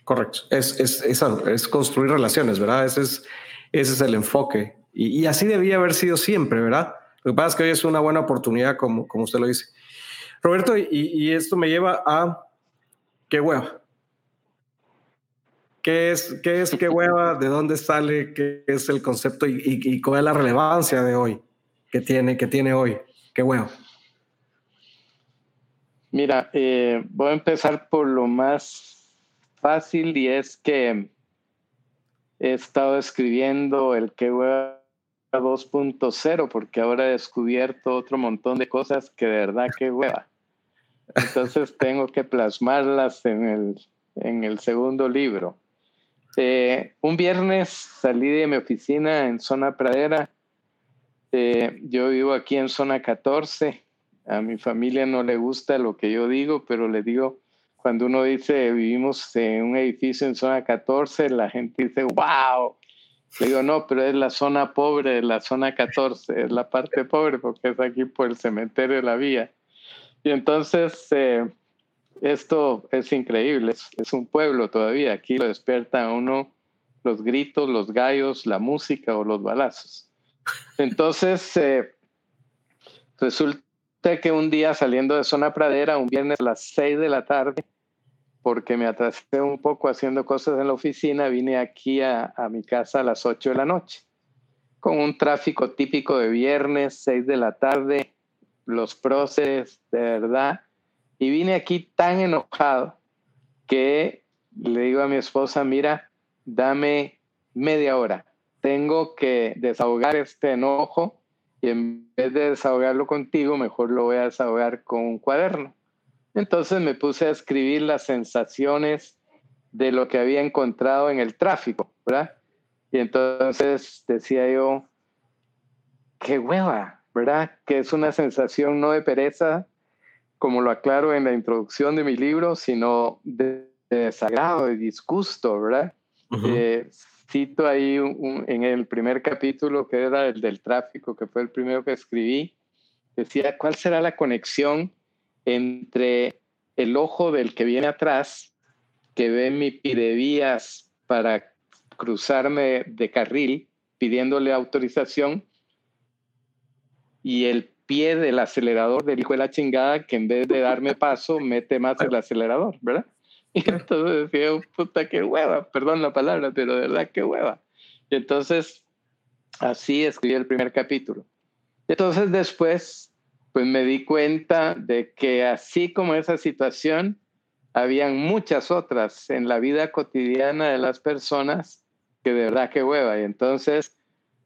Correcto, es, es, es, construir relaciones, ¿verdad? Ese es, ese es el enfoque. Y, y, así debía haber sido siempre, ¿verdad? Lo que pasa es que hoy es una buena oportunidad, como, como usted lo dice. Roberto, y, y esto me lleva a qué hueva. ¿Qué es, qué es qué hueva? ¿De dónde sale? ¿Qué es el concepto? ¿Y, cuál es la relevancia de hoy que tiene, que tiene hoy? ¿Qué hueva? Mira, eh, voy a empezar por lo más fácil y es que he estado escribiendo el qué hueva 2.0 porque ahora he descubierto otro montón de cosas que de verdad qué hueva. Entonces tengo que plasmarlas en el, en el segundo libro. Eh, un viernes salí de mi oficina en zona pradera. Eh, yo vivo aquí en zona 14. A mi familia no le gusta lo que yo digo, pero le digo, cuando uno dice vivimos en un edificio en zona 14, la gente dice, wow. Le digo, no, pero es la zona pobre la zona 14, es la parte pobre porque es aquí por el cementerio de la vía. Y entonces, eh, esto es increíble, es, un pueblo todavía. Aquí lo despierta uno los gritos, los gallos, la música o los balazos. Entonces, eh, resulta que un día saliendo de zona pradera, un viernes a las 6 de la tarde, porque me atrasé un poco haciendo cosas en la oficina, vine aquí a, a mi casa a las 8 de la noche, con un tráfico típico de viernes, 6 de la tarde, los procesos, de verdad. Y vine aquí tan enojado que le digo a mi esposa, mira, dame media hora. Tengo que desahogar este enojo y en vez de desahogarlo contigo, mejor lo voy a desahogar con un cuaderno. Entonces me puse a escribir las sensaciones de lo que había encontrado en el tráfico, ¿verdad? Y entonces decía yo, qué hueva, ¿verdad? Que es una sensación no de pereza, como lo aclaro en la introducción de mi libro, sino de, desagrado, de disgusto, ¿verdad? Eh, cito ahí en el primer capítulo, que era el del tráfico, que fue el primero que escribí, decía, ¿cuál será la conexión entre el ojo del que viene atrás, que ve mi pidevías para cruzarme de carril, pidiéndole autorización, y el pie del acelerador del hijo de la chingada que en vez de darme paso mete más el acelerador, ¿verdad? Y entonces decía, puta, qué hueva, perdón la palabra, pero de verdad, qué hueva. Y entonces, así escribí el primer capítulo. Entonces después, pues me di cuenta de que así como esa situación, habían muchas otras en la vida cotidiana de las personas que de verdad qué hueva. Y entonces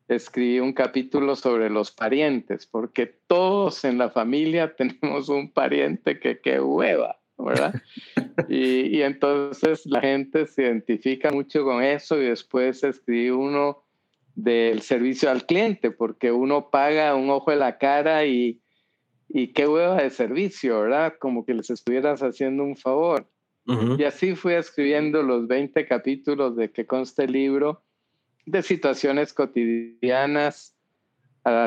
escribí un capítulo sobre los parientes, porque todos en la familia tenemos un pariente que qué hueva, ¿verdad? y, y, entonces la gente se identifica mucho con eso y después escribí uno del servicio al cliente, porque uno paga un ojo de la cara y, y qué hueva de servicio, ¿verdad? Como que les estuvieras haciendo un favor. Y así fui escribiendo los 20 capítulos de que consta el libro de situaciones cotidianas,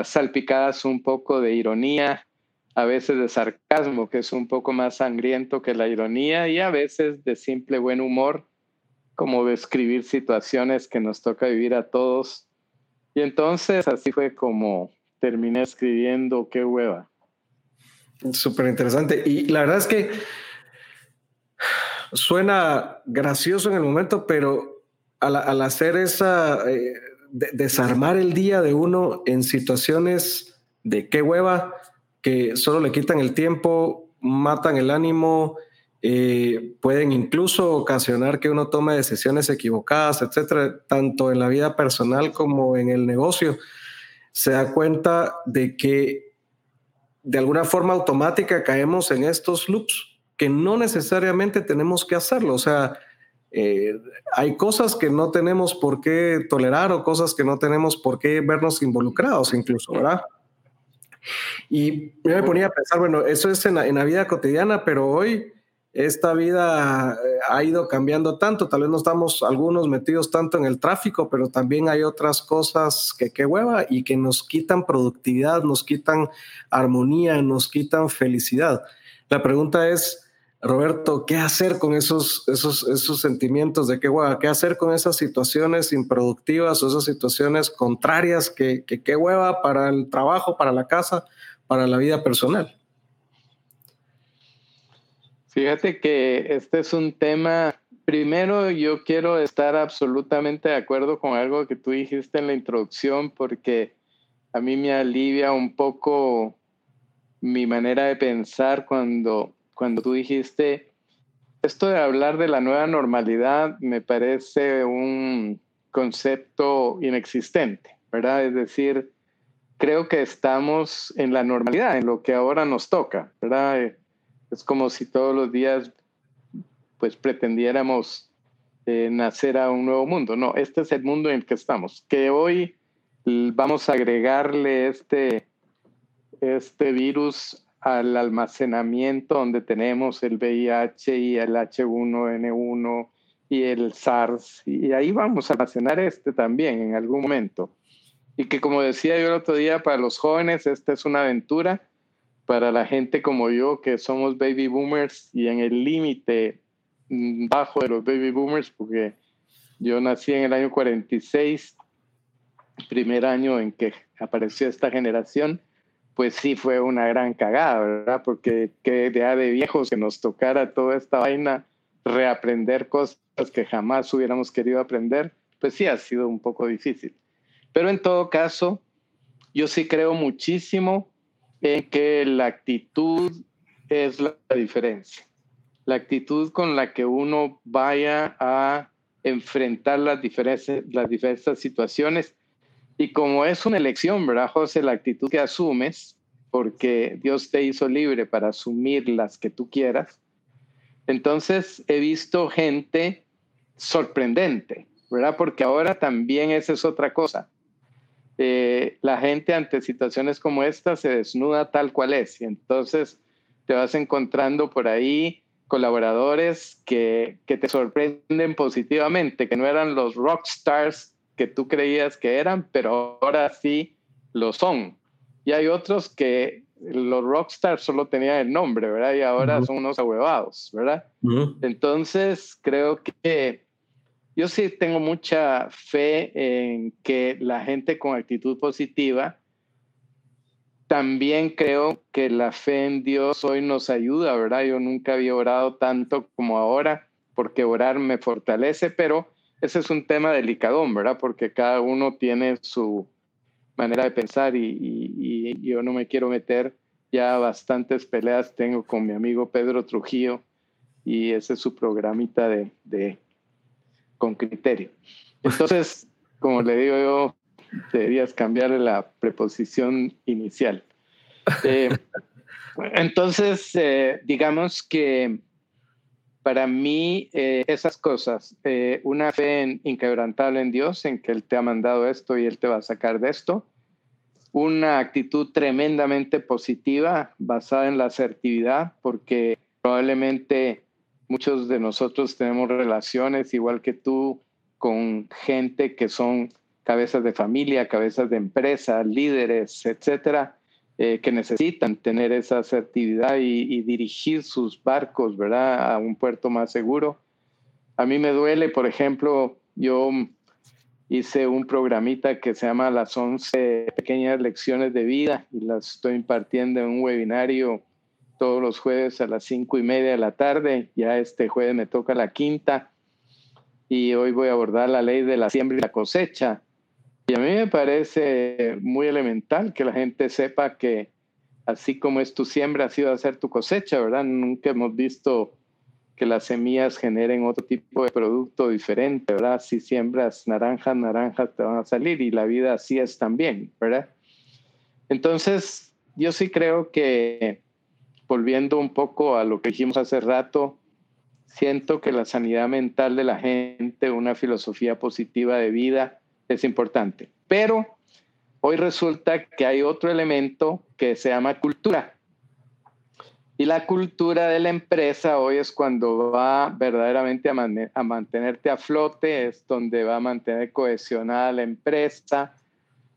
salpicadas un poco de ironía, a veces de sarcasmo, que es un poco más sangriento que la ironía, y a veces de simple buen humor, como describir situaciones que nos toca vivir a todos. Y entonces así fue como terminé escribiendo Qué hueva. Súper interesante. Y la verdad es que suena gracioso en el momento, pero al, hacer esa, eh, desarmar el día de uno en situaciones de qué hueva, que solo le quitan el tiempo, matan el ánimo, eh, pueden incluso ocasionar que uno tome decisiones equivocadas, etcétera, tanto en la vida personal como en el negocio, se da cuenta de que de alguna forma automática caemos en estos loops que no necesariamente tenemos que hacerlo. O sea, eh, hay cosas que no tenemos por qué tolerar o cosas que no tenemos por qué vernos involucrados incluso, ¿verdad? Y yo me ponía a pensar, bueno, eso es en la, vida cotidiana, pero hoy esta vida eh, ha ido cambiando tanto, tal vez no estamos algunos metidos tanto en el tráfico, pero también hay otras cosas que qué hueva y que nos quitan productividad, nos quitan armonía, nos quitan felicidad. La pregunta es, Roberto, ¿qué hacer con esos, esos, esos sentimientos de qué hueva? ¿Qué hacer con esas situaciones improductivas o esas situaciones contrarias que, que qué hueva para el trabajo, para la casa, para la vida personal? Fíjate que este es un tema, primero yo quiero estar absolutamente de acuerdo con algo que tú dijiste en la introducción porque a mí me alivia un poco mi manera de pensar cuando cuando tú dijiste, esto de hablar de la nueva normalidad me parece un concepto inexistente, ¿verdad? Es decir, creo que estamos en la normalidad, en lo que ahora nos toca, ¿verdad? Es como si todos los días pues pretendiéramos eh, nacer a un nuevo mundo. No, este es el mundo en el que estamos. Que hoy vamos a agregarle este, este virus al almacenamiento donde tenemos el VIH y el H1N1 y el SARS. Y ahí vamos a almacenar este también en algún momento. Y que como decía yo el otro día, para los jóvenes esta es una aventura. Para la gente como yo, que somos baby boomers y en el límite bajo de los baby boomers, porque yo nací en el año 46, primer año en que apareció esta generación pues sí fue una gran cagada, ¿verdad? Porque que ya de viejos que nos tocara toda esta vaina, reaprender cosas que jamás hubiéramos querido aprender, pues sí ha sido un poco difícil. Pero en todo caso, yo sí creo muchísimo en que la actitud es la diferencia. La actitud con la que uno vaya a enfrentar las diferentes, las diversas situaciones y como es una elección, ¿verdad, José? La actitud que asumes, porque Dios te hizo libre para asumir las que tú quieras. Entonces he visto gente sorprendente, ¿verdad? Porque ahora también esa es otra cosa. Eh, la gente ante situaciones como esta se desnuda tal cual es y entonces te vas encontrando por ahí colaboradores que, que te sorprenden positivamente, que no eran los rock stars que tú creías que eran, pero ahora sí lo son. Y hay otros que los rockstars solo tenían el nombre, ¿verdad? Y ahora son unos ahuevados, ¿verdad? Entonces, creo que yo sí tengo mucha fe en que la gente con actitud positiva, también creo que la fe en Dios hoy nos ayuda, ¿verdad? Yo nunca había orado tanto como ahora, porque orar me fortalece, pero ese es un tema delicadón, ¿verdad? Porque cada uno tiene su manera de pensar y, yo no me quiero meter. Ya bastantes peleas tengo con mi amigo Pedro Trujillo y ese es su programita de, con criterio. Entonces, como le digo yo, deberías cambiar la preposición inicial. Eh, entonces, eh, digamos que para mí eh, esas cosas, eh, una fe inquebrantable en Dios, en que Él te ha mandado esto y Él te va a sacar de esto, una actitud tremendamente positiva basada en la asertividad, porque probablemente muchos de nosotros tenemos relaciones, igual que tú, con gente que son cabezas de familia, cabezas de empresa, líderes, etcétera, eh, que necesitan tener esa asertividad y, dirigir sus barcos, ¿verdad?, a un puerto más seguro. A mí me duele, por ejemplo, yo hice un programita que se llama Las 11 pequeñas lecciones de vida y las estoy impartiendo en un webinario todos los jueves a las cinco y media de la tarde. Ya este jueves me toca la quinta y hoy voy a abordar la ley de la siembra y la cosecha. Y a mí me parece muy elemental que la gente sepa que así como es tu siembra, así va a ser tu cosecha, ¿verdad? Nunca hemos visto que las semillas generen otro tipo de producto diferente, ¿verdad? Si siembras naranjas, naranjas te van a salir y la vida así es también, ¿verdad? Entonces, yo sí creo que, volviendo un poco a lo que dijimos hace rato, siento que la sanidad mental de la gente, una filosofía positiva de vida, es importante. Pero hoy resulta que hay otro elemento que se llama cultura. Y la cultura de la empresa hoy es cuando va verdaderamente a, mantenerte a flote, es donde va a mantener cohesionada la empresa,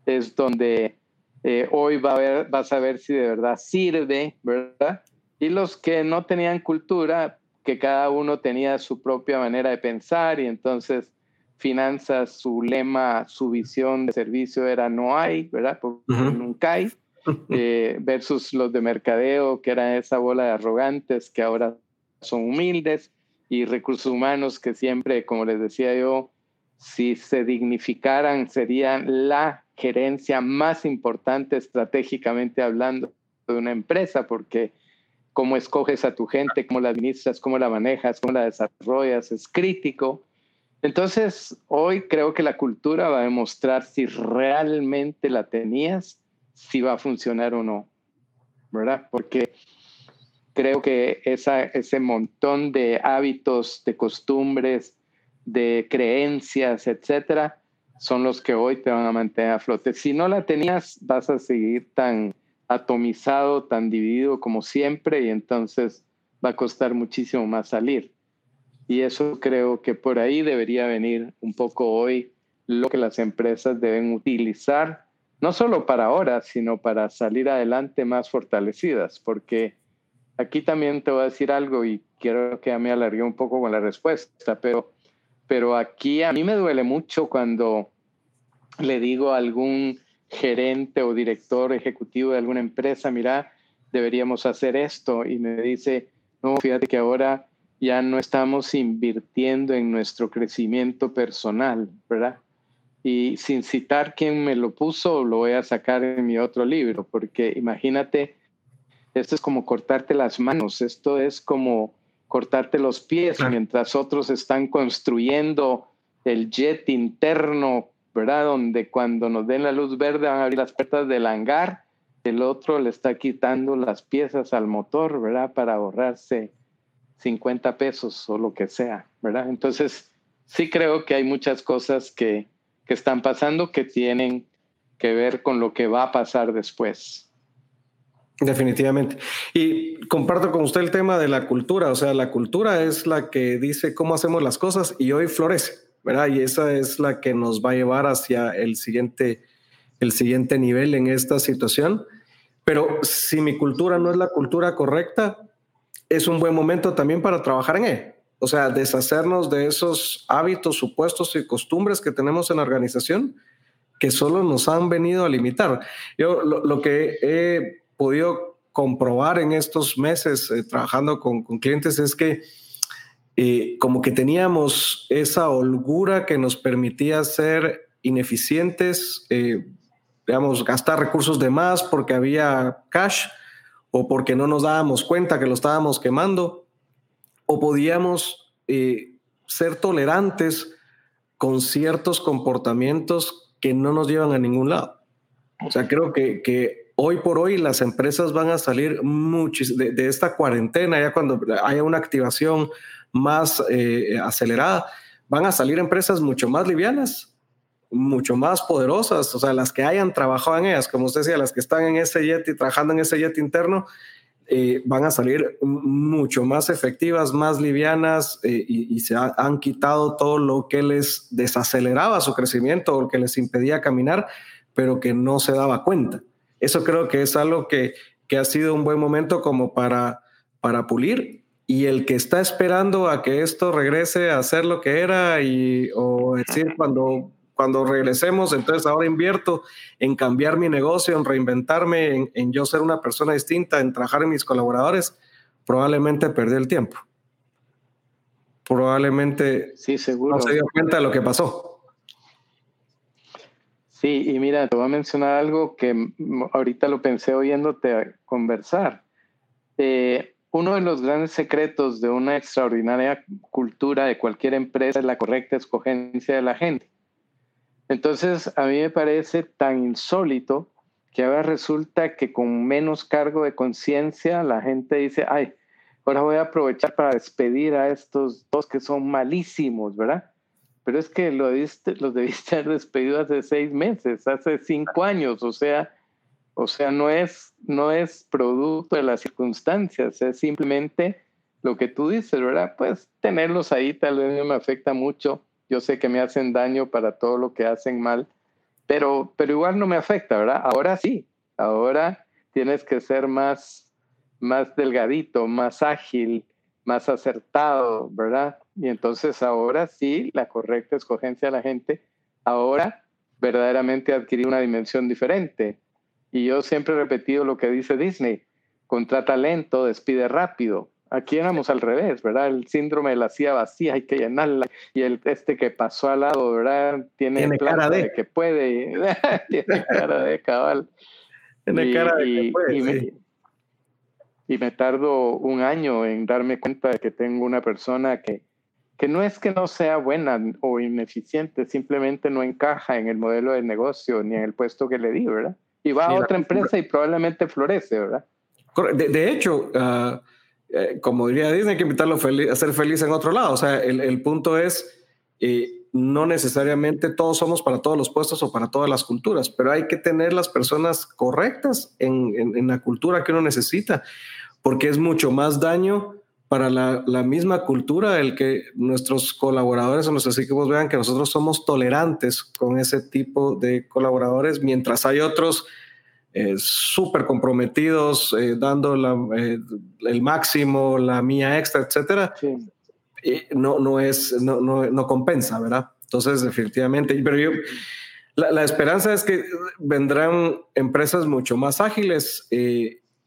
es donde eh, hoy va a ver, vas a ver si de verdad sirve, ¿verdad? Y los que no tenían cultura, que cada uno tenía su propia manera de pensar y entonces finanzas, su lema, su visión de servicio era no hay, ¿verdad? Porque nunca hay, eh, versus los de mercadeo, que era esa bola de arrogantes que ahora son humildes, y recursos humanos que siempre, como les decía yo, si se dignificaran, serían la gerencia más importante estratégicamente hablando de una empresa, porque cómo escoges a tu gente, cómo la administras, cómo la manejas, cómo la desarrollas, es crítico. Entonces, hoy creo que la cultura va a demostrar si realmente la tenías, si va a funcionar o no, ¿verdad? Porque creo que ese montón de hábitos, de costumbres, de creencias, etcétera, son los que hoy te van a mantener a flote. Si no la tenías, vas a seguir tan atomizado, tan dividido como siempre y entonces va a costar muchísimo más salir. Y eso creo que por ahí debería venir un poco hoy lo que las empresas deben utilizar, no solo para ahora, sino para salir adelante más fortalecidas, porque aquí también te voy a decir algo y quiero que ya me alargue un poco con la respuesta, pero, pero aquí a mí me duele mucho cuando le digo a algún gerente o director ejecutivo de alguna empresa, mira, deberíamos hacer esto. Y me dice, no, fíjate que ahora ya no estamos invirtiendo en nuestro crecimiento personal, ¿verdad? Y sin citar quién me lo puso, lo voy a sacar en mi otro libro, porque imagínate, esto es como cortarte las manos, esto es como cortarte los pies mientras otros están construyendo el jet interno ¿verdad? Donde cuando nos den la luz verde van a abrir las puertas del hangar, el otro le está quitando las piezas al motor, ¿verdad? Para ahorrarse 50 pesos o lo que sea, ¿verdad? Entonces, sí creo que hay muchas cosas que, que están pasando que tienen que ver con lo que va a pasar después. Definitivamente. Y comparto con usted el tema de la cultura. O sea, la cultura es la que dice cómo hacemos las cosas y hoy florece. ¿verdad? Y esa es la que nos va a llevar hacia el siguiente, el siguiente nivel en esta situación. Pero si mi cultura no es la cultura correcta, es un buen momento también para trabajar en él. O sea, deshacernos de esos hábitos, supuestos y costumbres que tenemos en la organización que solo nos han venido a limitar. Yo lo, que he podido comprobar en estos meses eh, trabajando con, con clientes es que eh, como que teníamos esa holgura que nos permitía ser ineficientes, eh, digamos, gastar recursos de más porque había cash o porque no nos dábamos cuenta que lo estábamos quemando, o podíamos eh, ser tolerantes con ciertos comportamientos que no nos llevan a ningún lado. O sea, creo que, que hoy por hoy las empresas van a salir de, de, esta cuarentena, ya cuando haya una activación más eh, acelerada, van a salir empresas mucho más livianas, mucho más poderosas, o sea, las que hayan trabajado en ellas, como usted decía, las que están en ese jet y trabajando en ese jet interno, eh, van a salir mucho más efectivas, más livianas eh, y, se han quitado todo lo que les desaceleraba su crecimiento o que les impedía caminar, pero que no se daba cuenta. Eso creo que es algo que, que ha sido un buen momento como para, para pulir y el que está esperando a que esto regrese a ser lo que era y o decir cuando cuando regresemos, entonces ahora invierto en cambiar mi negocio, en reinventarme, en, yo ser una persona distinta, en trabajar en mis colaboradores, probablemente perdí el tiempo. Probablemente sí, seguro. no se dio cuenta de lo que pasó. Sí, y mira, te voy a mencionar algo que ahorita lo pensé oyéndote conversar. Eh, uno de los grandes secretos de una extraordinaria cultura de cualquier empresa es la correcta escogencia de la gente. Entonces, a mí me parece tan insólito que ahora resulta que con menos cargo de conciencia la gente dice, ay, ahora voy a aprovechar para despedir a estos dos que son malísimos, ¿verdad? Pero es que lo los debiste haber despedido hace seis meses, hace cinco años, o sea, o sea, no es, no es producto de las circunstancias, es simplemente lo que tú dices, ¿verdad? Pues tenerlos ahí tal vez no me afecta mucho. Yo sé que me hacen daño para todo lo que hacen mal, pero, pero igual no me afecta, ¿verdad? Ahora sí, ahora tienes que ser más, más delgadito, más ágil, más acertado, ¿verdad? Y entonces ahora sí, la correcta escogencia de la gente, ahora verdaderamente adquirir una dimensión diferente. Y yo siempre he repetido lo que dice Disney, contrata lento, despide rápido. Aquí éramos al revés, ¿verdad? El síndrome de la silla vacía, hay que llenarla. Y el este que pasó al lado, ¿verdad? Tiene, cara de... que puede. Tiene cara de cabal. Tiene cara de que puede, y me tardo un año en darme cuenta de que tengo una persona que, que no es que no sea buena o ineficiente, simplemente no encaja en el modelo de negocio ni en el puesto que le di, ¿verdad? Y va a otra empresa y probablemente florece, ¿verdad? De, hecho, ah, eh, como diría Disney, hay que invitarlo a ser feliz en otro lado. O sea, el, el punto es, eh, no necesariamente todos somos para todos los puestos o para todas las culturas, pero hay que tener las personas correctas en, en, en la cultura que uno necesita porque es mucho más daño para la, misma cultura el que nuestros colaboradores o nuestros equipos vean que nosotros somos tolerantes con ese tipo de colaboradores, mientras hay otros eh, súper comprometidos, eh, dando eh, el máximo, la mía extra, etcétera. no, no, es, no, no, compensa, ¿verdad? Entonces, definitivamente, pero yo, la, la, esperanza es que vendrán empresas mucho más ágiles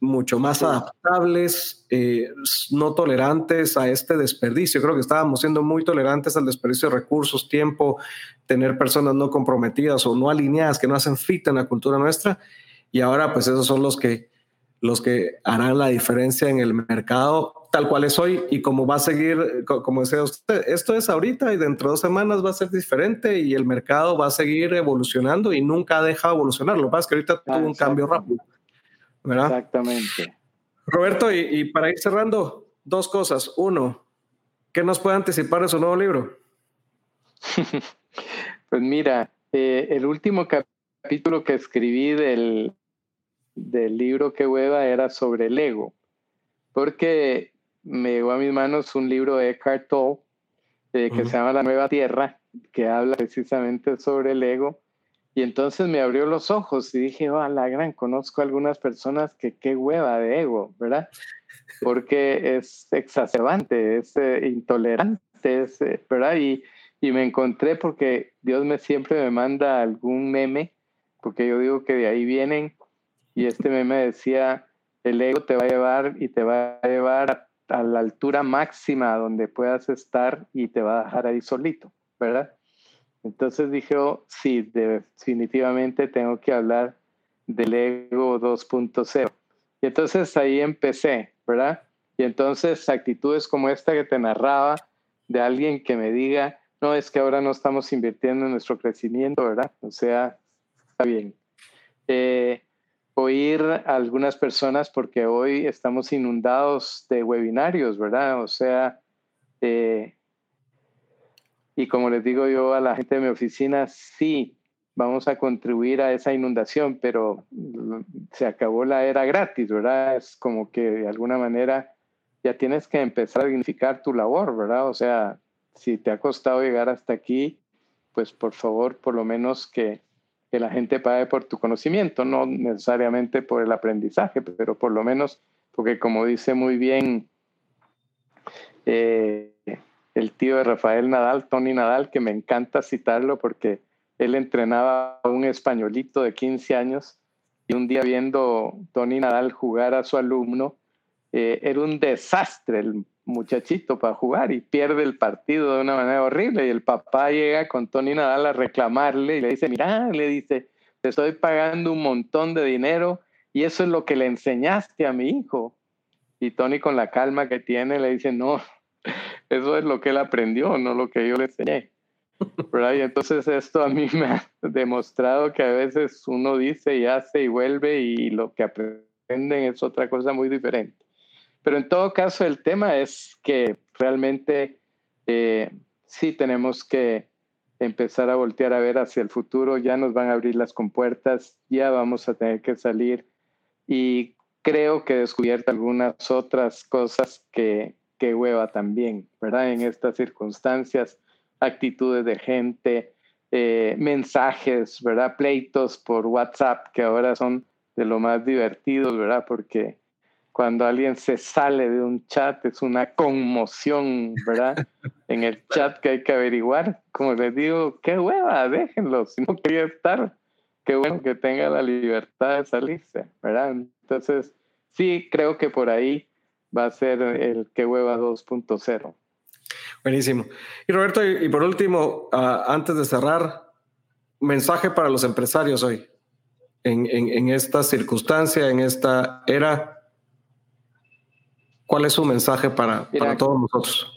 mucho más adaptables, eh, no tolerantes a este desperdicio. Creo que estábamos siendo muy tolerantes al desperdicio de recursos, tiempo, tener personas no comprometidas o no alineadas que no hacen fit en la cultura nuestra. Y ahora, pues esos son los que, los que harán la diferencia en el mercado tal cual es hoy y como va a seguir, como decía usted, esto es ahorita y dentro de dos semanas va a ser diferente y el mercado va a seguir evolucionando y nunca deja evolucionar. Lo que pasa es que ahorita tuvo un cambio rápido. Exactamente. Roberto, y, para ir cerrando, dos cosas. Uno, ¿qué nos puede anticipar de su nuevo libro? pues mira, eh, el último capítulo que escribí del, del libro que hueva era sobre el ego, porque me llegó a mis manos un libro de Eckhart Tolle eh, que se llama La Nueva Tierra, que habla precisamente sobre el ego y entonces me abrió los ojos y dije, oh, la gran, conozco algunas personas que qué hueva de ego, ¿verdad? Porque es exacerbante, es eh, intolerante, es, eh, ¿verdad? Y, y me encontré porque Dios me siempre me manda algún meme, porque yo digo que de ahí vienen, y este meme decía, el ego te va a llevar y te va a llevar a la altura máxima donde puedas estar y te va a dejar ahí solito, ¿verdad? Entonces dije, oh, sí, definitivamente tengo que hablar del ego 2.0. Y entonces ahí empecé, ¿verdad? Y entonces actitudes como esta que te narraba de alguien que me diga, no, es que ahora no estamos invirtiendo en nuestro crecimiento, ¿verdad? O sea, está bien. Eh, oír a algunas personas porque hoy estamos inundados de webinarios, ¿verdad? O sea, eh, y como les digo yo a la gente de mi oficina, sí, vamos a contribuir a esa inundación, pero se acabó la era gratis, ¿verdad? Es como que de alguna manera ya tienes que empezar a dignificar tu labor, ¿verdad? O sea, si te ha costado llegar hasta aquí, pues por favor, por lo menos que, que la gente pague por tu conocimiento, no necesariamente por el aprendizaje, pero por lo menos, porque como dice muy bien eh, el tío de Rafael Nadal, Tony Nadal, que me encanta citarlo porque él entrenaba a un españolito de 15 años y un día viendo Tony Nadal jugar a su alumno, eh, era un desastre el muchachito para jugar y pierde el partido de una manera horrible y el papá llega con Tony Nadal a reclamarle y le dice, mira, le dice, te estoy pagando un montón de dinero y eso es lo que le enseñaste a mi hijo. Y Tony con la calma que tiene le dice, no, eso es lo que él aprendió, no lo que yo le enseñé. Y entonces esto a mí me ha demostrado que a veces uno dice y hace y vuelve y lo que aprenden es otra cosa muy diferente. Pero en todo caso el tema es que realmente eh, sí tenemos que empezar a voltear a ver hacia el futuro, ya nos van a abrir las compuertas, ya vamos a tener que salir y creo que he descubierto algunas otras cosas que qué hueva también, ¿verdad? En estas circunstancias, actitudes de gente, eh, mensajes, ¿verdad? Pleitos por WhatsApp que ahora son de lo más divertidos, ¿verdad? Porque cuando alguien se sale de un chat, es una conmoción, ¿verdad? en el chat que hay que averiguar. Como les digo, qué hueva, déjenlo, si no quería estar, qué bueno que tenga la libertad de salirse, ¿verdad? Entonces, sí, creo que por ahí va a ser el qué hueva 2.0. Buenísimo. Y Roberto, y, por último, ah, antes de cerrar, mensaje para los empresarios hoy, en, en esta circunstancia, en esta era ¿Cuál es su mensaje para, para todos nosotros?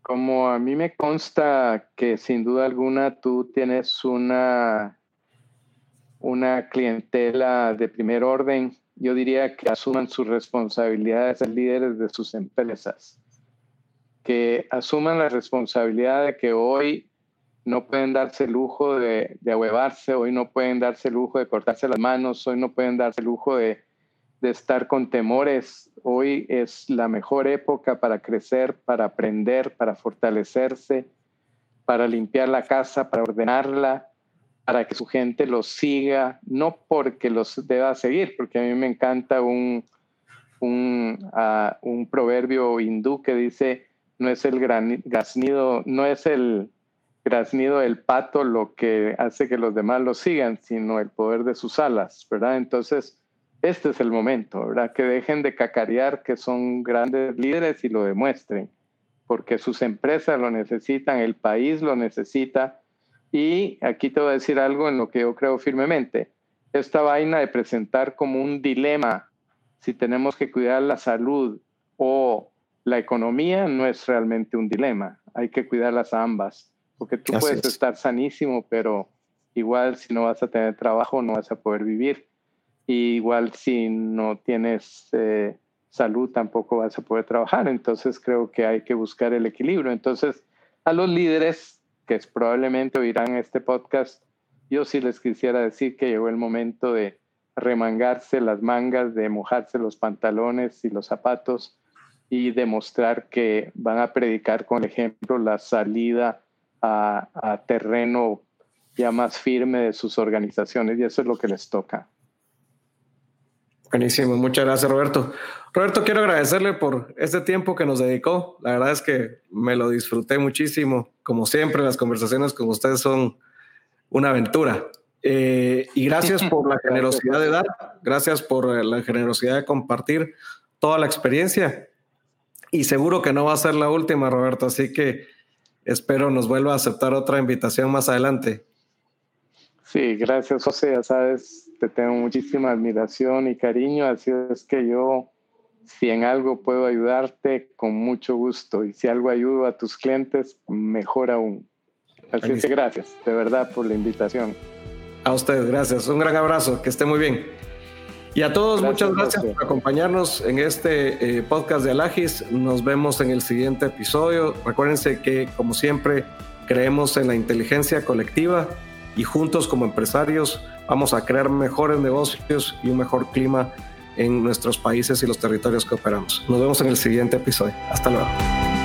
Como a mí me consta que sin duda alguna tú tienes una, una clientela de primer orden, yo diría que asuman sus responsabilidades de líderes de sus empresas, que asuman la responsabilidad de que hoy no pueden darse el lujo de, de ahuevarse, hoy no pueden darse el lujo de cortarse las manos, hoy no pueden darse el lujo de, de estar con temores. Hoy es la mejor época para crecer, para aprender, para fortalecerse, para limpiar la casa, para ordenarla, para que su gente los siga, no porque los deba seguir, porque a mí me encanta un, un, ah, un proverbio hindú que dice, no es el graznido, no es el graznido del pato lo que hace que los demás lo sigan, sino el poder de sus alas, ¿verdad? Entonces, este es el momento, ¿verdad? Que dejen de cacarear que son grandes líderes y lo demuestren, porque sus empresas lo necesitan, el país lo necesita. Y aquí te voy a decir algo en lo que yo creo firmemente. Esta vaina de presentar como un dilema si tenemos que cuidar la salud o la economía no es realmente un dilema. Hay que cuidarlas ambas, porque tú puedes estar sanísimo, pero igual si no vas a tener trabajo no vas a poder vivir igual si no tienes eh, salud tampoco vas a poder trabajar. Entonces creo que hay que buscar el equilibrio. Entonces a los líderes que probablemente oirán este podcast, yo sí les quisiera decir que llegó el momento de remangarse las mangas, de mojarse los pantalones y los zapatos y demostrar que van a predicar con ejemplo la salida a, a terreno ya más firme de sus organizaciones y eso es lo que les toca. Buenísimo, muchas gracias Roberto. Roberto, quiero agradecerle por este tiempo que nos dedicó. La verdad es que me lo disfruté muchísimo. Como siempre, las conversaciones con ustedes son una aventura. Eh, y gracias por la generosidad de dar, gracias por la generosidad de compartir toda la experiencia. Y seguro que no va a ser la última, Roberto, así que espero nos vuelva a aceptar otra invitación más adelante. Sí, gracias José, ya sabes, te tengo muchísima admiración y cariño, así es que yo, si en algo puedo ayudarte, con mucho gusto, y si algo ayudo a tus clientes, mejor aún. Así es que gracias, de verdad, por la invitación. A ustedes, gracias. Un gran abrazo, que esté muy bien. Y a todos, muchas gracias por acompañarnos en este eh, podcast de Alagis. Nos vemos en el siguiente episodio. Recuérdense que, como siempre, creemos en la inteligencia colectiva y juntos como empresarios vamos a crear mejores negocios y un mejor clima en nuestros países y los territorios que operamos. Nos vemos en el siguiente episodio. Hasta luego.